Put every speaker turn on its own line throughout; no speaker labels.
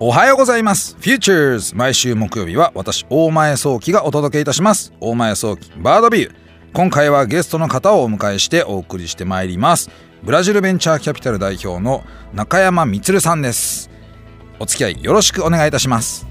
おはようございます。フューチャーズ毎週木曜日は私、大前早期がお届けいたします。大前早期バードビュー。今回はゲストの方をお迎えしてお送りしてまいります。ブラジルベンチャーキャピタル代表の中山充さんです。お付き合いよろしくお願いいたします。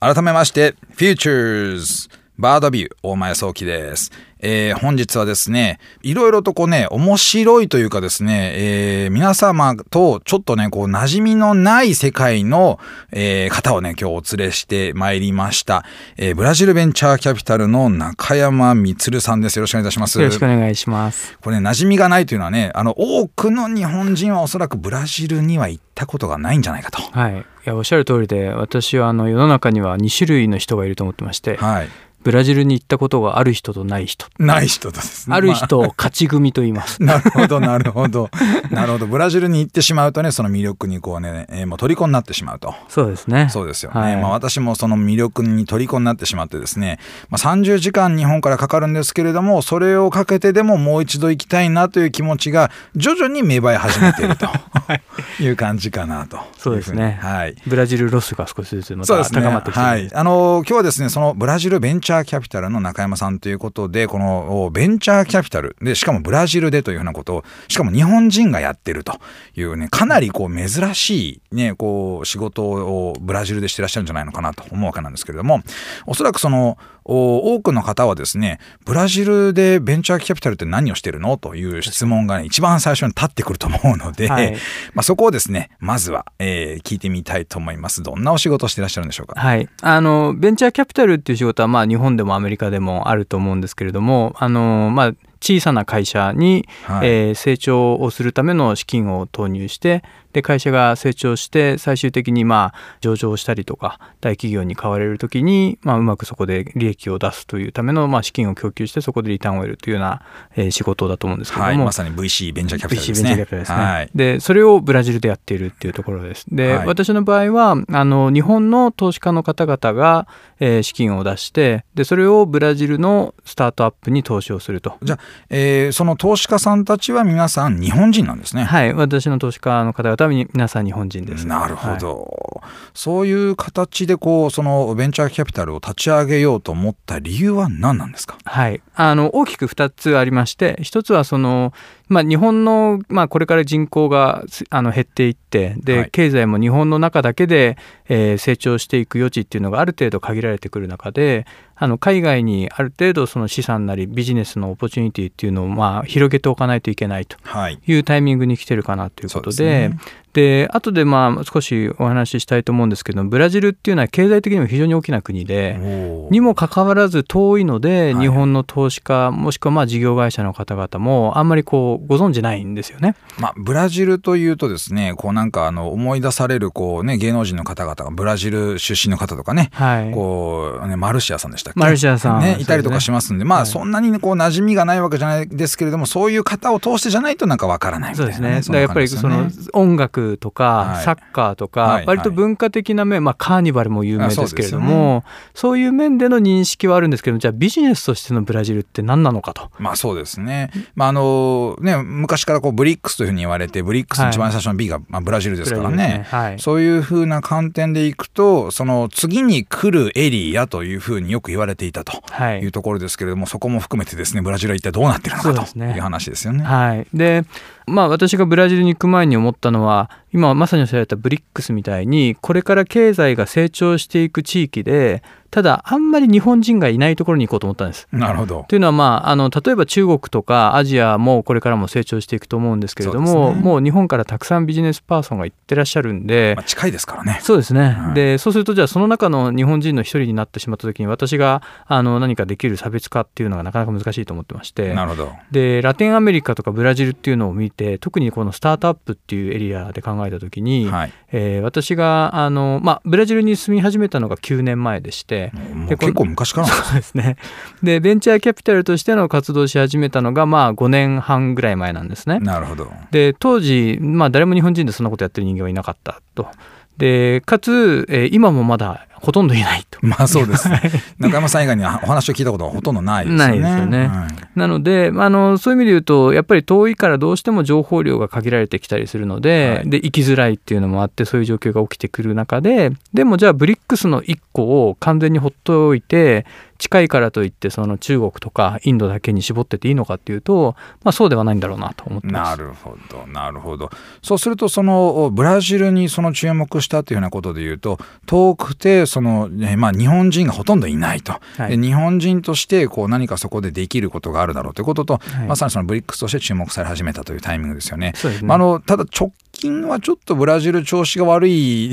改めまして、フューチャーズバードビュー大前早期です。えー本日はですね、いろいろとこうね、面白いというかですね、えー皆様とちょっとね、こう、馴染みのない世界の、えー方をね、今日お連れしてまいりました。えーブラジルベンチャーキャピタルの中山充さんです。よろしくお願いいたします。
よろしくお願いします。
これ、ね、馴染みがないというのはね、あの、多くの日本人はおそらくブラジルには行ったことがないんじゃないかと。
はい。いや、おっしゃる通りで、私はあの世の中には2種類の人がいると思ってまして、
はい。
ブラジルに行ったことがある人とない人。
ない人ですね。
ある人を勝ち組と言います。
なるほど、なるほど。なるほど。ブラジルに行ってしまうとね、その魅力にこうね、えーもう虜になってしまうと。
そうですね。
そうですよね。
はい
まあ私もその魅力に虜になってしまってですね、まあ、30時間日本からかかるんですけれども、それをかけてでももう一度行きたいなという気持ちが徐々に芽生え始めていると いう感じかなと
そうですね
はい。
ブラジルロスが少しずつまた。高まってきてる、
はい。あの、今日はですね、そのブラジルベンチャーャーキャピタルの中山さんということで、このベンチャーキャピタル。で、しかもブラジルでというふうなこと。を、しかも日本人がやってるというね、かなりこう珍しいね、こう仕事をブラジルでしてらっしゃるんじゃないのかなと思うわけなんですけれども、おそらくその、多くの方はですね、ブラジルでベンチャーキャピタルって何をしてるの？という質問がね、一番最初に立ってくると思うので、
はい
まあそこをですね、まずは、えー聞いてみたいと思います。どんなお仕事をしてらっしゃるんでしょうか？
はい。あの、ベンチャーキャピタルっていう仕事は、まあ、日本でもアメリカでもあると思うんですけれども、あの、まあ、小さな会社に、
はい
えー成長をするための資金を投入して、で、会社が成長して、最終的に、まあ、上場したりとか、大企業に買われるときに、まあ、うまくそこで利益を出すというための、まあ、資金を供給して、そこでリターンを得るというような、えー仕事だと思うんですけれ
はい、
ども、
まさに VC ベンチャーキャピタル
VC
ですね。
ベンチャーキャピタルですね。
はい。
で、それをブラジルでやっているっていうところです。で、
はい
私の場合は、あの、日本の投資家の方々が、えー資金を出して、で、それをブラジルのスタートアップに投資をすると。
じゃあ、えーその投資家さんたちは皆さん日本人なんですね。
はい。私の投資家の方々はみ皆さん日本人です。
なるほど、そういう形でこうそのベンチャーキャピタルを立ち上げようと思った理由は何なんですか？
はい。あの、大きく2つありまして、1つはその、まあ、日本の、まあ、これから人口がすあの減っていって、で、
はい
経済も日本の中だけで、えー成長していく余地っていうのがある程度限られてくる中で、あの、海外にある程度その資産なりビジネスのオポチュニティっていうのを、まあ、広げておかないといけないと
はい。
いうタイミングに来てるかなということで、
ですね
で、後でまあ、少しお話ししたいと思うんですけど、ブラジルっていうのは経済的にも非常に大きな国で、にもかかわらず遠いので、
はい。
日本の投資家もしくはまあ事業会社の方々もあんまりこうご存じないんですよね。
まあ、ブラジルというとですね、こうなんかあの思い出されるこうね、芸能人の方々がブラジル出身の方とかね、
はい。
こうね、マルシアさんでしたっけ？
マルシアさん。
ねいたりとかしますんで、まあ、
はい。
そんなにこう馴染みがないわけじゃないですけれども、そういう方を通してじゃないとなんかわからないみたいうな、
そですね。だからやっぱりその音楽とか
はい
サッカーと
はい
か割と文化的な面、まあカーニバルも有名ですけれど
あ
も、そういう面での認識はあるんですけど、じゃあビジネスとしてのブラジルって何なのかと。
まあそうですね。まああのね、昔からこうブリックスというふうに言われて、ブリックスの一番最初の B が、まあ、ブラジルですからね
ねはい
そういうふうな観点でいくと、その次に来るエリアというふうによく言われていたと
はい
いうところですけれども、そこも含めてですね、ブラジルは一体どうなってるのかという話ですよね。
はい。で、まあ私がブラジルに行く前に思ったのは、今まさにおっしゃられたブリックスみたいに、これから経済が成長していく地域で、ただあんまり日本人がいないところに行こうと思ったんです。
なるほど。
というのは、まあ、あの例えば中国とかアジアもこれからも成長していくと思うんですけれども、
そうね
もう日本からたくさんビジネスパーソンが行ってらっしゃるんで
まあ、、近いですからね。
そうですね、
はい
でそうするとじゃあその中の日本人の一人になってしまった時に私があの何かできる差別化っていうのがなかなか難しいと思ってまして
なるほど。
でラテンアメリカとかブラジルっていうのを見て特にこのスタートアップっていうエリアで考えた時に、
はい。
えー私があの、まあ、ブラジルに住み始めたのが9年前でして、
結構昔から
そうですね。で、ベンチャーキャピタルとしての活動をし始めたのが、まあ、5年半ぐらい前なんですね。
なるほど。
で、当時、まあ、誰も日本人でそんなことやってる人間はいなかったと。で、かつ、えー今もまだほとんどいないと。
まあそうですね。中山さん以外にはお話を聞いたことはほとんどないですよね。
ないですよね
はい
なので、あのそういう意味で言うと、やっぱり遠いからどうしても情報量が限られてきたりするので、
はい
で行きづらいっていうのもあって、そういう状況が起きてくる中で、でもじゃあ、ブリックスの1個を完全にほっといて、近いからといって、その中国とかインドだけに絞ってていいのかっていうと、まあ、そうではないんだろうなと思ってます。
なるほどなるほど。そうするとそのブラジルにその注目したというようなことで言うと遠くてその、ねまあ、日本人がほとんどいないと、
はい。
で日本人としてこう何かそこでできることがあるだろうということと、
はい。
まさにそのブリックスとして注目され始めたというタイミングですよね。
ね。
まあ、あのただ直近はちょっとブラジル調子が悪い、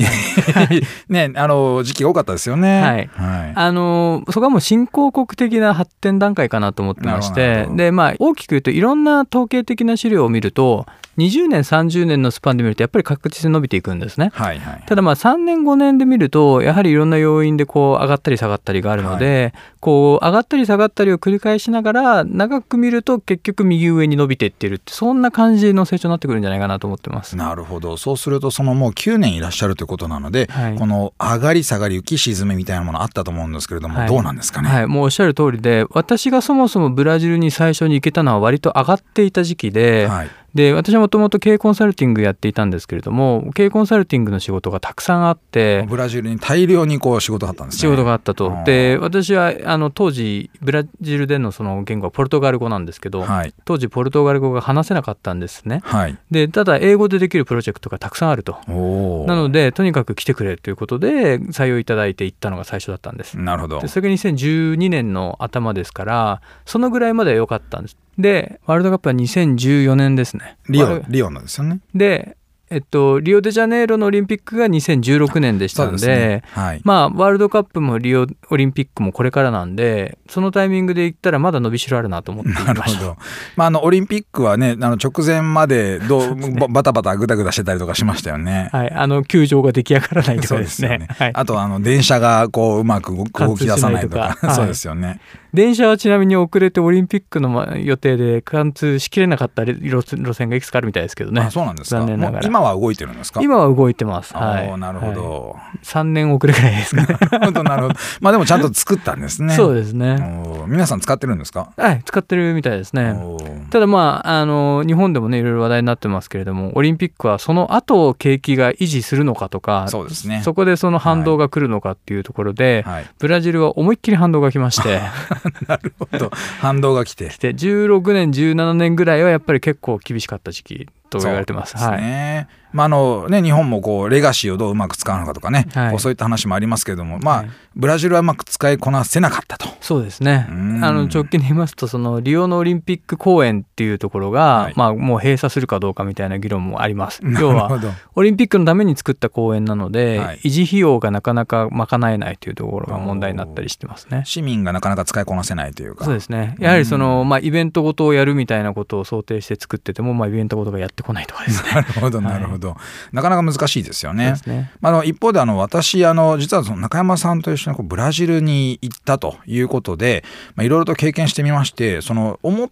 ね、あの時期が多かったですよね。
はい。
はい。
あのそこはもう新興国的な発展段階かなと思ってまして。で、まあ、大きく言うといろんな統計的な資料を見ると20年30年のスパンで見るとやっぱり確実に伸びていくんですね。
はいはい
ただまあ3年5年で見るとやはりいろんな要因でこう上がったり下がったりがあるので、こう上がったり下がったりを繰り返しながら長く見ると結局右上に伸びていってるってそんな感じの成長になってくるんじゃないかなと思ってます。
なるほど。そうするとそのもう9年いらっしゃるということなので、
はい。
この上がり下がり浮き沈みみたいなものあったと思うんですけれども、
はい。
どうなんですかね？
はい、もうおっしゃる通りで私がそもそもブラジルに最初に行けたのは割と上がっていた時期で,、
はい
で私はもともと経営コンサルティングやっていたんですけれども経営コンサルティングの仕事がたくさんあって
ブラジルに大量にこう仕事があったんですね。
仕事があったとで私はあの当時ブラジルでのその言語はポルトガル語なんですけど、
はい
当時ポルトガル語が話せなかったんですね
はい。
でただ英語でできるプロジェクトがたくさんあると。なのでとにかく来てくれということで採用いただいて行ったのが最初だったんです
なるほど
で。それが2012年の頭ですからそのぐらいまでは良かったんですでワールドカップは2014年ですね
リオリオのですよね。
でえっとリオデジャネイロのオリンピックが2016年でしたんで
ね。はい。
まあワールドカップもリオオリンピックもこれからなんでそのタイミングで言ったらまだ伸びしろあるなと思ってい
なる
ました
ほど。まあ、あの、オリンピックはね、あの、直前まで、どう、ババタバタ、ぐだぐだしてたりとかしましたよね。
はい、あの球場が出来上がらないとかですね。はい、
あと、あの、電車が、こう、うまく動動き出さないとか
と。か
そうですよね。
電車はちなみに遅れてオリンピックのま予定で貫通しきれなかった路路線がいくつかあるみたいですけどね
あ、そうなんですか？
残念ながら
今は動いてるんですか？
今は動いてます。はい、
なるほ
はい
ど。
3年遅れぐらいですかね。
なるほど、なるほど。まあでもちゃんと作ったんですね。
そうですね。
皆さん使ってるんですか？
はい、使ってるみたいですね。ただまあ、あの、日本でもね、いろいろ話題になってますけれども、オリンピックはその後、景気が維持するのかとか、
そうですね。
そこでその反動が来るのかっていうところで、
はい。
ブラジルは思いっきり反動が来まして、
なるほど。反動が来て。
で16年、17年ぐらいはやっぱり結構厳しかった時期と言われてます。
そうで
はい。
まああのね、日本もこうレガシーをどううまく使うのかとかね、
はい
そういった話もありますけれども、まあ、
はい
ブラジルはうまく使いこなせなかったと。
そうですね。
うん
あの直近で言いますと、そのリオのオリンピック公演っていうところが、
はい
まあもう閉鎖するかどうかみたいな議論もあります。
な
要は。オリンピックのために作った公演なので、
はい
維持費用がなかなか賄えないというところが問題になったりしてますね。
市民がなかなか使いこなせないというか。
そうですね。やはりその、まあ、イベントごとをやるみたいなことを想定して作ってても、まあ、イベントごとがやってこないとかですね。
なるほど、なるほど。なかなか難しいですよね
ね。
まあ、あの一方であの私あの実はその中山さんと一緒にこうブラジルに行ったということでまあいろいろと経験してみましてその思っ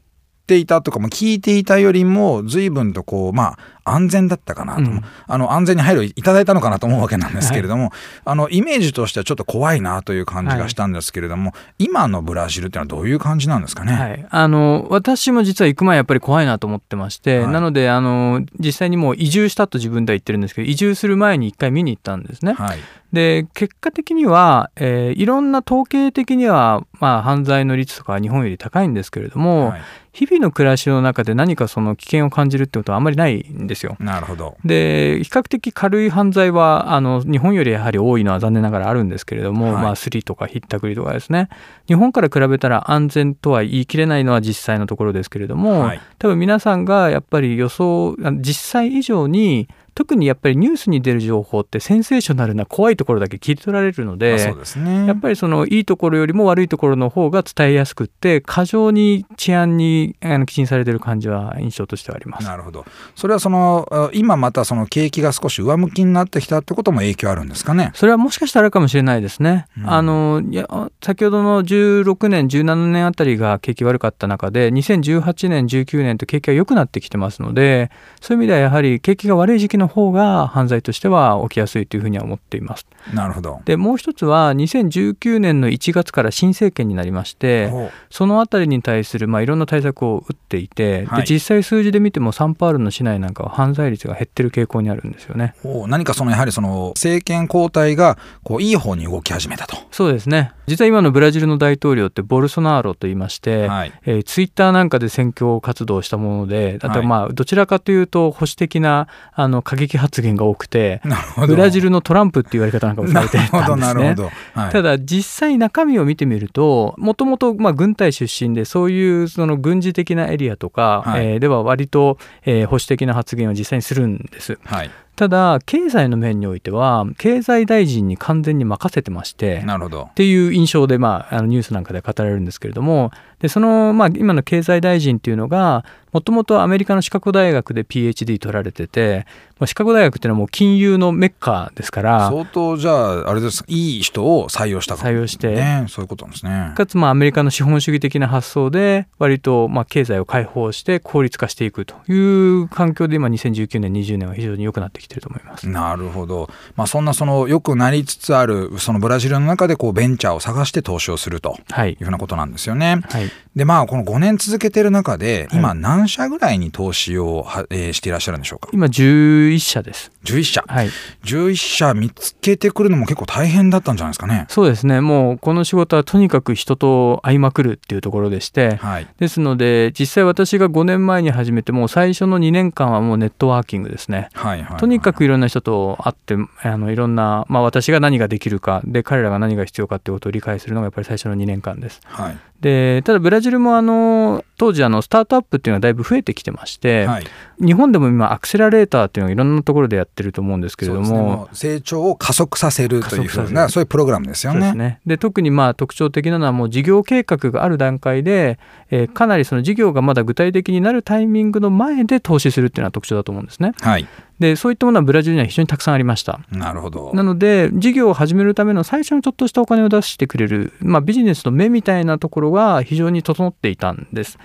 ていたとかも聞いていたよりも随分とこうまあ安全だったかなと、
う。ん。
あの安全に配慮いただいたのかなと思うわけなんですけれども、あのイメージとしてはちょっと怖いなという感じがしたんですけれども、今のブラジルっていうのはどういう感じなんですかね？
はい、あの私も実は行く前やっぱり怖いなと思ってまして、
はい。
なのであの実際にもう移住したと自分では言ってるんですけど移住する前に一回見に行ったんですね。
はい。
で結果的には、えーいろんな統計的には、まあ、犯罪の率とかは日本より高いんですけれども、
はい。
日々の暮らしの中で何かその危険を感じるってことはあんまりないんですよ。
なるほど。
で比較的軽い犯罪はあの日本よりやはり多いのは残念ながらあるんですけれども、
はい
まあ、スリとかひったくりとかですね日本から比べたら安全とは言い切れないのは実際のところですけれども、
はい
多分皆さんがやっぱり予想あ実際以上に特にやっぱりニュースに出る情報ってセンセーショナルな怖いところだけ切り取られるの
まあ
で
ね。
やっぱりそのいいところよりも悪いところの方が伝えやすくって過剰に治安にあの寄進されてる感じは印象としてはあります。
なるほど。それはそのあ今またその景気が少し上向きになってきたってことも影響あるんですかね？
それはもしかしたらあるかもしれないですね。
うん
あのいや先ほどの16年17年あたりが景気悪かった中で2018年19年と景気が良くなってきてますのでそういう意味ではやはり景気が悪い時期の方が犯罪としては起きやすいというふうには思っています。
なるほど。
でもう一つは2019年の1月から新政権になりましてそのあたりに対するまあいろんな対策を打っていて、はい、で実際数字で見てもサンパウロの市内なんかは犯罪率が減ってる傾向にあるんですよね。
何かそのやはりその政権交代がこういい方に動き始めたと。
そうですね。実は今のブラジルの大統領ってボルソナーロと言いまして、はい、えー、ツイッターなんかで選挙活動したものであとまあどちらかというと保守的なあの過激発言が多くてブラジルのトランプって言われ方なんかもされてたんですね。はい、ただ実際中身を見てみるともともと軍隊出身でそういうその軍事的なエリアとか、はい、えー、では割と、えー、保守的な発言を実際にするんです。はい。ただ経済の面においては経済大臣に完全に任せてまして
なるほど。
っていう印象で、まあ、あのニュースなんかで語られるんですけれどもでその、まあ、今の経済大臣っていうのがもともとアメリカのシカゴ大学で PhD 取られてて、まあ、シカゴ大学っていうのはもう金融のメッカですから
相当じゃああれですいい人を採用した
採用して、
ね、そういうことなんですね。
かつまあアメリカの資本主義的な発想で割とまあ経済を開放して効率化していくという環境で今2019年20年は非常に良くなってきてると思います。
なるほど、まあ、そんなそのよくなりつつあるそのブラジルの中でこうベンチャーを探して投資をするというふうなことなんですよね、はい、でまあこの5年続けてる中で今何社ぐらいに投資をは、えー、していらっしゃるんでしょうか？
今11社です。
11社。
はい。
11社見つけてくるのも結構大変だったんじゃないですかね。
そうですね。もうこの仕事はとにかく人と会いまくるっていうところでして、はい、ですので実際私が5年前に始めてもう最初の2年間はもうネットワーキングですね、はいはい、はい、とにかくいろんな人と会ってあのいろんな、まあ、私が何ができるかで彼らが何が必要かっていうことを理解するのがやっぱり最初の2年間です、はい、でただブラジルもあの当時あのスタートアップっていうのはだいぶ増えてきてまして、はい、日本でも今アクセラレーターっていうのをいろんなところでやってると思うんですけれども、
ね、成長を加速させるというふうなそういうプログラムですよね。
ね。で特にまあ特徴的なのはもう事業計画がある段階で、えー、かなりその事業がまだ具体的になるタイミングの前で投資するっていうのは特徴だと思うんですね。
はい
でそういったものはブラジルには非常にたくさんありました。
なるほど。
なので事業を始めるための最初のちょっとしたお金を出してくれる、まあ、ビジネスの目みたいなところが非常に整っていたんです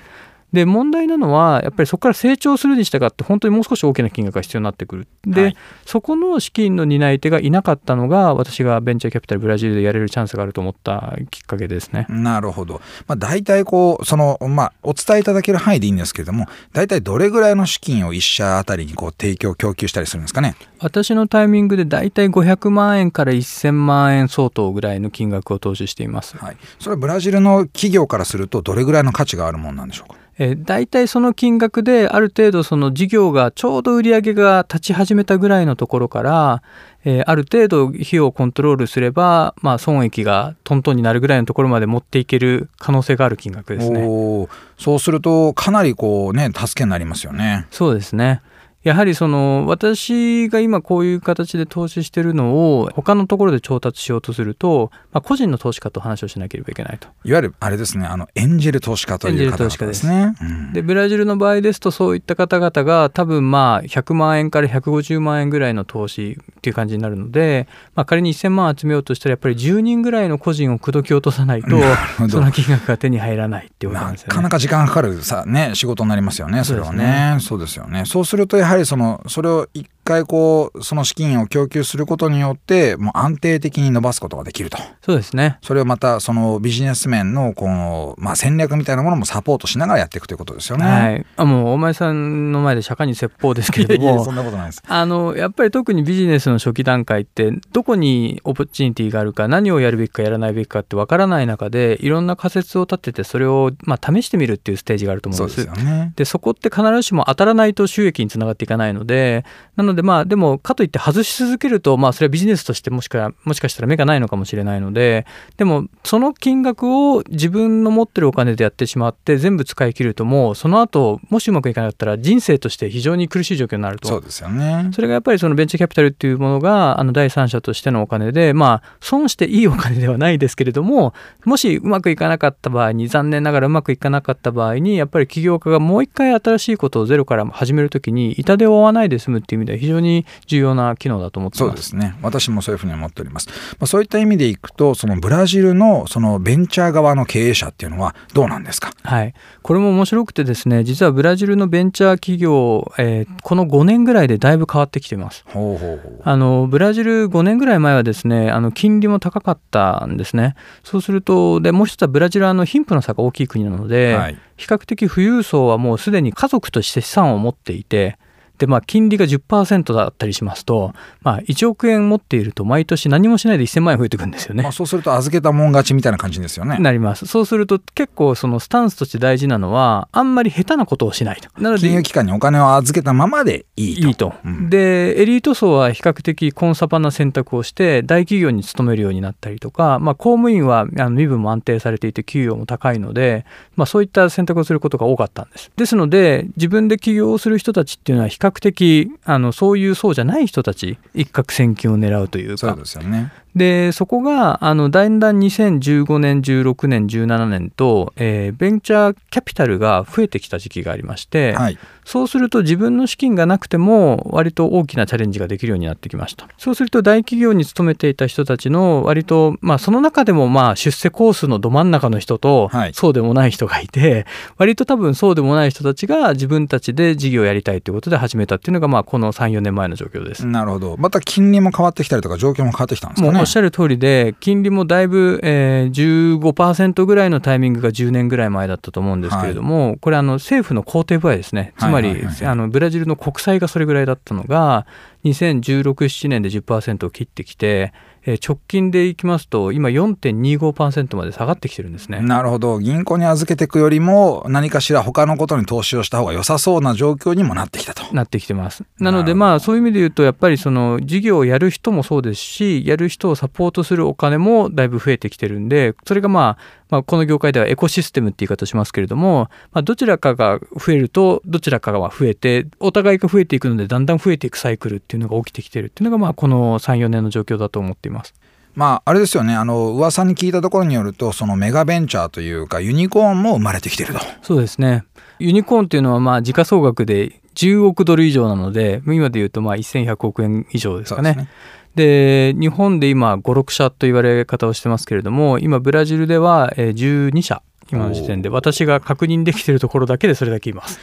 で問題なのはやっぱりそこから成長するに従って本当にもう少し大きな金額が必要になってくる。で、はい、そこの資金の担い手がいなかったのが私がベンチャーキャピタルブラジルでやれるチャンスがあると思ったきっかけですね。
なるほど、まあ、大体こうその、まあ、お伝えいただける範囲でいいんですけれども大体どれぐらいの資金を1社あたりにこう提供供給したりするんですかね？
私のタイミングで大体500万円から1000万円相当ぐらいの金額を投資しています、
はい、それはブラジルの企業からするとどれぐらいの価値があるものなんでしょうか？
えー、大体その金額である程度その事業がちょうど売り上げが立ち始めたぐらいのところから、えー、ある程度費用をコントロールすれば、まあ、損益がトントンになるぐらいのところまで持っていける可能性がある金額ですね。
そうするとかなりこうね助けになりますよね。
そうですね。やはりその私が今こういう形で投資してるのを他のところで調達しようとすると、まあ、個人の投資家と話をしなければいけないと
いわゆるあれですねあのエンジェル投資家という方々ですね。
でブラジルの場合ですとそういった方々が多分まあ100万円から150万円ぐらいの投資っていう感じになるので、まあ、仮に1000万集めようとしたらやっぱり10人ぐらいの個人を口説き落とさないと その金額が手に入らないっていうことなんですよね。
なかなか時間かかるさ、ね、仕事になりますよねそれはね。そうですよねそうするとやはりはりそのそれを一回こうその資金を供給することによってもう安定的に伸ばすことができると。
そうですね。
それをまたそのビジネス面のこの、まあ、戦略みたいなものもサポートしながらやっていくということですよね。
はい、あもうお前さんの前で釈迦に説法ですけれども
そんなことないです。
あのやっぱり特にビジネスの初期段階ってどこにオプチュニティがあるか何をやるべきかやらないべきかってわからない中でいろんな仮説を立ててそれをまあ試してみるっていうステージがあると思うんです。
そうですよね、
でそこって必ずしも当たらないと収益につながっていかないのでなのでまあでもかといって外し続けるとまあそれはビジネスとしてもしかもしかしたら目がないのかもしれないのででもその金額を自分の持ってるお金でやってしまって全部使い切るともうその後もしうまくいかなかったら人生として非常に苦しい状況になると。
そうですよね。
それがやっぱりそのベンチャーキャピタルっていうものがあの第三者としてのお金でまあ損していいお金ではないですけれどももしうまくいかなかった場合に残念ながらうまくいかなかった場合にやっぱり起業家がもう一回新しいことをゼロから始めるときに痛手を負わないで済むっていう意味では非非常に重要な機能だと思ってます。
そうですね。私もそういうふうに思っております、まあ、そういった意味でいくとそのブラジルのそのベンチャー側の経営者っていうのはどうなんですか？
はい。これも面白くてですね実はブラジルのベンチャー企業、えー、この5年ぐらいでだいぶ変わってきています。
ほうほうほう。
あのブラジル5年ぐらい前はですねあの金利も高かったんですね。そうするとでもう一つはブラジルはあの貧富の差が大きい国なので、
はい。
比較的富裕層はもうすでに家族として資産を持っていてでまあ金利が10%だったりしますと、まあ、1億円持っていると毎年何もしないで1000万円増えてくるんですよね。
まあ、。そうすると預けたもん勝ちみたいな感じですよね。
なります。そうすると結構そのスタンスとして大事なのはあんまり下手なことをしないと。なので
金融機関にお金を預けたままでいいと。
いいと、
うん。
でエリート層は比較的コンサバな選択をして大企業に勤めるようになったりとか、まあ、公務員はあの身分も安定されていて給与も高いので、まあ、そういった選択をすることが多かったんです。ですので自分で起業をする人たちっていうのは比較的あのそういう層じゃない人たち一攫千金を狙うという
そうですよね。
でそこがあのだんだん2015年16年17年と、えーベンチャーキャピタルが増えてきた時期がありまして、
はい
そうすると自分の資金がなくても割と大きなチャレンジができるようになってきました。そうすると大企業に勤めていた人たちの割と、まあその中でもまあ出世コースのど真ん中の人と
はい
そうでもない人がいて、割と多分そうでもない人たちが自分たちで事業をやりたいということで始めたっていうのがまあこの3、4年前の状況です。
なるほどまた金利も変わってきたりとか状況も変わってきたんですかね
おっしゃる通りで金利もだいぶ、えー、15%ぐらいのタイミングが10年ぐらい前だったと思うんですけれども、これあの政府の肯定部合ですね。つまり、
はいはい。はい
あのブラジルの国債がそれぐらいだったのが2016-17年で10%を切ってきて、えー直近でいきますと今4.25%まで下がってきてるんですね。
なるほど銀行に預けていくよりも何かしら他のことに投資をした方が良さそうな状況にもなってきたと。
なってきてます。なのでまあそういう意味で言うとやっぱりその事業をやる人もそうですしやる人をサポートするお金もだいぶ増えてきてるんでそれがまあまあこの業界ではエコシステムって言い方しますけれども、まあ、どちらかが増えるとどちらかが増えてお互いが増えていくのでだんだん増えていくサイクルっていうのが起きてきてるっていうのがまあこの34年の状況だと思っています。
まああれですよねあの噂に聞いたところによるとそのメガベンチャーというかユニコーンも生まれてきてると。
そうですね。ユニコーンっていうのはまあ時価総額で10億ドル以上なので今で言うとまあ1100億円以上ですかね。
で
日本で今56社と言われ方をしてますけれども今ブラジルではえー12社今の時点で私が確認できているところだけでそれだけいます。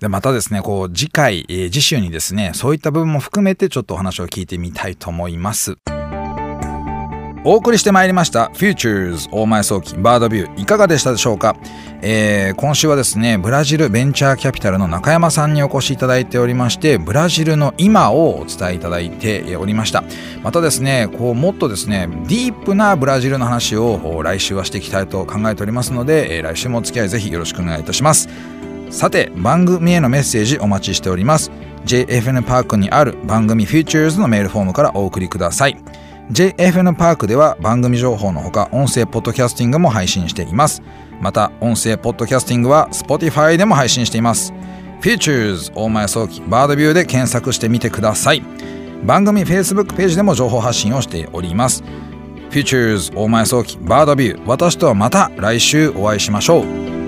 でまたですねこう次回、えー次週にですねそういった部分も含めてちょっとお話を聞いてみたいと思います。お送りしてまいりました「Futures 大前早期バードビュー」いかがでしたでしょうか、えー今週はですねブラジルベンチャーキャピタルの中山さんにお越しいただいておりましてブラジルの今をお伝えいただいておりました。またですねこうもっとですねディープなブラジルの話を来週はしていきたいと考えておりますので、えー来週もお付き合いぜひよろしくお願いいたします。さて番組へのメッセージお待ちしております。JFN パークにある番組 Futures のメールフォームからお送りください。JFN パークでは番組情報のほか音声ポッドキャスティングも配信しています。また音声ポッドキャスティングは Spotify でも配信しています。Futures 大前早期バードビューで検索してみてください。番組 Facebook ページでも情報発信をしております。Futures 大前早期バードビュー私とはまた来週お会いしましょう。